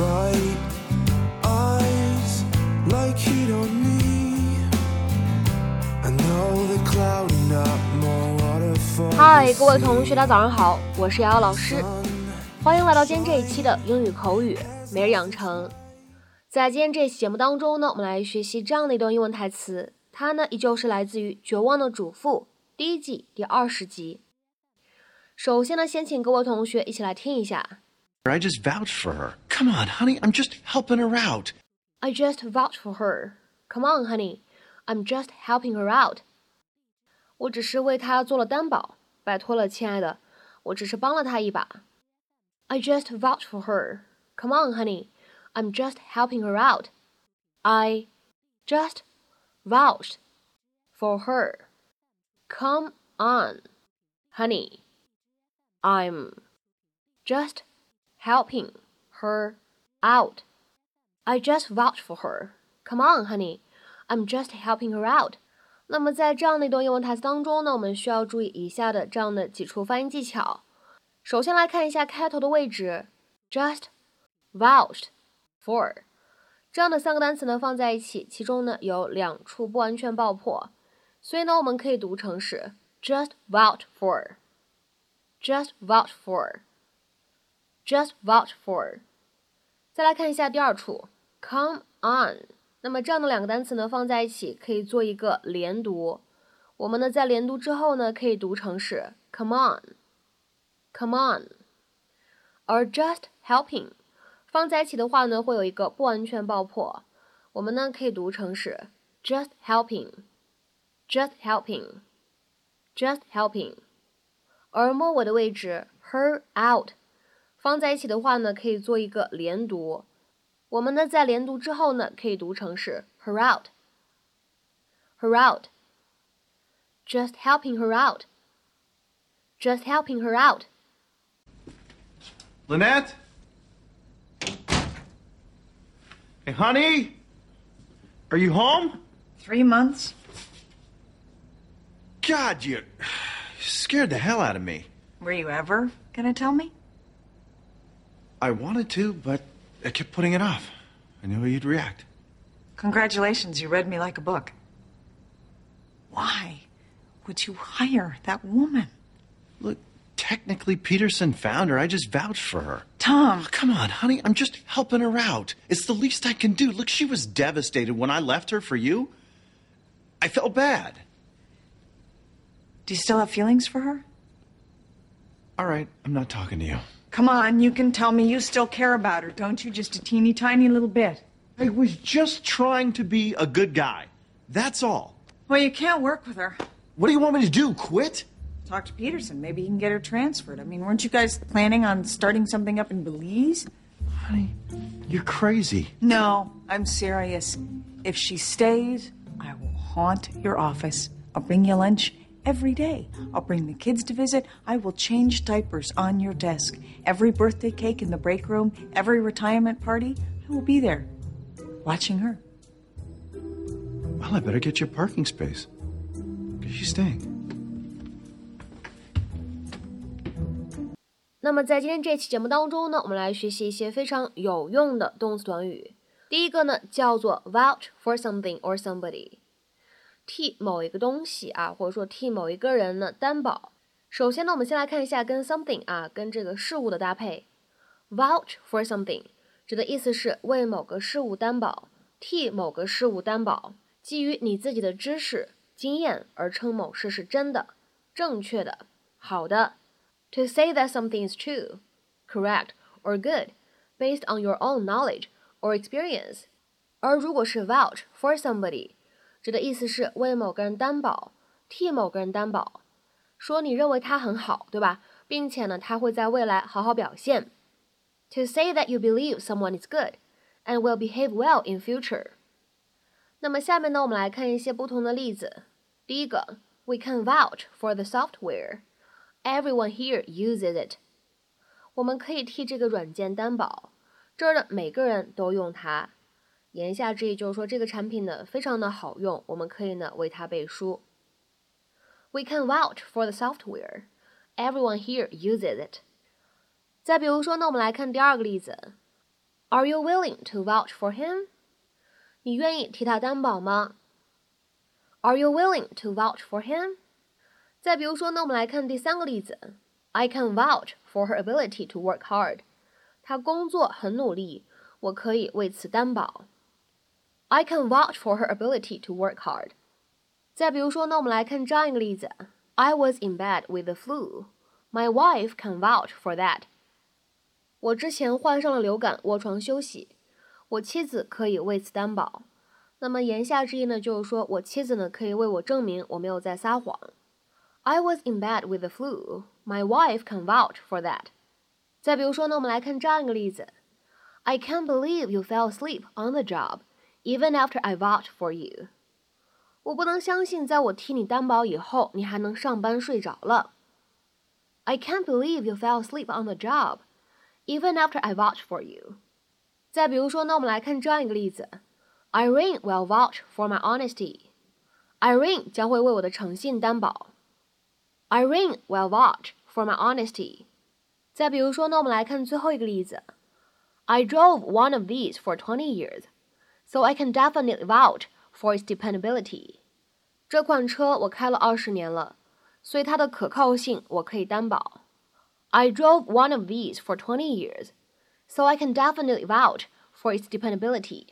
bright eyes like heat on me. I know the cloud and not more waterfall. 嗨，各位同学，大家早上好，我是瑶瑶老师，欢迎来到今天这一期的英语口语每日养成。在今天这期节目当中呢，我们来学习这样的一段英文台词，它呢依旧是来自于《绝望的主妇》第一季第二十集。首先呢，先请各位同学一起来听一下。I just vouched for her. Come on, honey, I'm just helping her out. I just vouch for her. Come on, honey, I'm just helping her out. 我只是为她做了担保，拜托了，亲爱的，我只是帮了她一把。I just vouch for her. Come on, honey, I'm just helping her out. I just vouched for her. Come on, honey, I'm just helping her out. I just vouch for her. Come on, honey, I'm just helping her out. 那么在这样的一段英文台词当中呢，我们需要注意以下的这样的几处发音技巧。首先来看一下开头的位置，just vouched for 这样的三个单词呢放在一起，其中呢有两处不完全爆破，所以呢我们可以读成是 just vouch for，just vouch for。just vouch for。 再来看一下第二处，come on。那么这样的两个单词呢放在一起可以做一个连读。我们呢在连读之后呢可以读成是 come on，come on。而 just helping 放在一起的话呢会有一个不完全爆破，我们呢可以读成是 just helping，just helping，just helping。而末尾的位置 her out。放在一起的话呢，可以做一个连读。我们呢在连读之后呢，可以读成是 her out，her out，just helping her out，just helping her out。 Lynette? Hey, honey? Are you home? Three months? God, you scared the hell out of me. Were you ever gonna tell me? I wanted to, but I kept putting it off. I knew how you'd react. Congratulations, you read me like a book. Why would you hire that woman? Look, technically, Peterson found her. I just vouched for her. Tom, Oh, come on, honey. I'm just helping her out. It's the least I can do. Look, she was devastated when I left her for you. I felt bad. do you still have feelings for her? All right, I'm not talking to you. Come on, you can tell me you still care about her, don't you? Just a teeny tiny little bit. I was just trying to be a good guy. That's all. Well, you can't work with her. What do you want me to do? Quit? Talk to Peterson. Maybe he can get her transferred. I mean, weren't you guys planning on starting something up in Belize? Honey, you're crazy. No, I'm serious. If she stays, I will haunt your office. I'll bring you lunch every day. I'll bring the kids to visit. I will change diapers on your desk. Every birthday cake in the break room, every retirement party, I will be there, watching her. Well, I better get you a parking space. Because she's staying. 那么在今天这期节目当中呢，我们来学习一些非常有用的动词短语。第一个呢叫做 vouch for something or somebody， 替某一个东西啊，或者说替某一个人呢担保。首先呢，我们先来看一下跟 something 啊，跟这个事物的搭配。vouch for something 指的意思是为某个事物担保，替某个事物担保，基于你自己的知识、经验而称某事是真的、正确的、好的。To say that something is true, correct, or good, based on your own knowledge or experience。而如果是 vouch for somebody，指的意思是为某个人担保，替某个人担保，说你认为他很好，对吧？并且呢，他会在未来好好表现。To say that you believe someone is good and will behave well in future。那么下面呢，我们来看一些不同的例子。第一个，We can vouch for the software。Everyone here uses it。我们可以替这个软件担保，这儿的每个人都用它。言下之意就是说，这个产品呢非常的好用，我们可以呢为它背书。We can vouch for the software. Everyone here uses it. 再比如说呢，我们来看第二个例子 Are you willing to vouch for him？你愿意替他担保吗？Are you willing to vouch for him？再比如说，那我们来看第三个例子。I can vouch for her ability to work hard。她工作很努力，我可以为此担保。I can vouch for her ability to work hard。再比如说，那我们来看这样一个例子：I was in bed with the flu. My wife can vouch for that. 我之前患上了流感，卧床休息。我妻子可以为此担保。那么言下之意呢，就是说我妻子呢可以为我证明我没有在撒谎。I was in bed with the flu. My wife can vouch for that. 再比如说呢，我们来看这样一个例子：I can't believe you fell asleep on the job, even after I vouched for you. 我不能相信，在我替你担保以后，你还能上班睡着了。I can't believe you fell asleep on the job, even after I vouched for you. 再比如说呢，我们来看这样一个例子：Irene will vouch for my honesty. Irene 将会为我的诚信担保。Irene will vouch for my honesty. 再比如说呢，我们来看最后一个例子：I drove one of these for twenty years, so I can definitely vouch for its dependability. 这款车我开了二十年了，所以它的可靠性我可以担保。I drove one of these for twenty years, so I can definitely vouch for its dependability.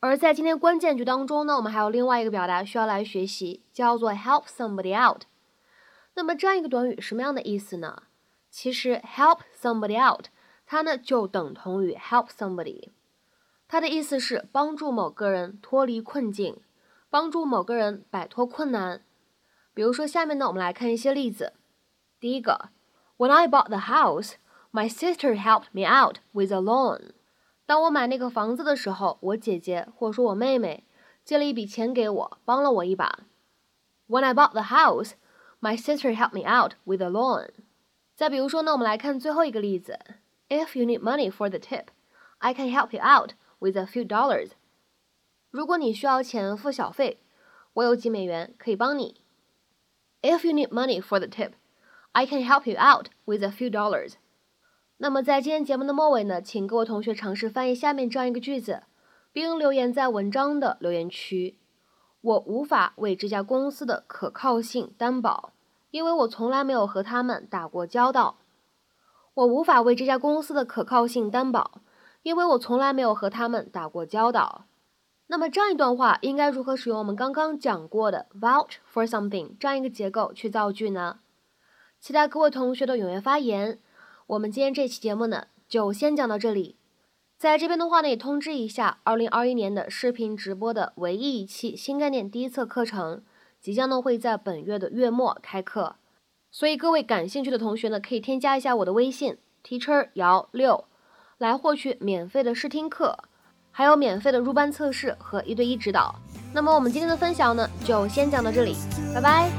而在今天关键句当中呢，我们还有另外一个表达需要来学习，叫做 help somebody out。那么这样一个短语什么样的意思呢？其实 help somebody out，它呢就等同于 help somebody， 它的意思是帮助某个人脱离困境，帮助某个人摆脱困难。比如说下面呢，我们来看一些例子。第一个，When I bought the house, my sister helped me out with a loan。当我买那个房子的时候，我姐姐或者说我妹妹借了一笔钱给我，帮了我一把。When I bought the house, my sister helped me out with a loan。再比如说呢，我们来看最后一个例子：If you need money for the tip, I can help you out with a few dollars。如果你需要钱付小费，我有几美元可以帮你。If you need money for the tip, I can help you out with a few dollars。那么在今天节目的末尾呢，请各位同学尝试翻译下面这样一个句子，并留言在文章的留言区。我无法为这家公司的可靠性担保，因为我从来没有和他们打过交道。我无法为这家公司的可靠性担保，因为我从来没有和他们打过交道。那么这样一段话应该如何使用我们刚刚讲过的 vouch for something 这样一个结构去造句呢？期待各位同学的踊跃发言。我们今天这期节目呢，就先讲到这里。在这边的话呢，也通知一下，二零二一年的视频直播的唯一一期新概念第一册课程，即将呢会在本月的月末开课。所以各位感兴趣的同学呢，可以添加一下我的微信 teacher 姚六，来获取免费的试听课，还有免费的入班测试和一对一指导。那么我们今天的分享呢，就先讲到这里，拜拜。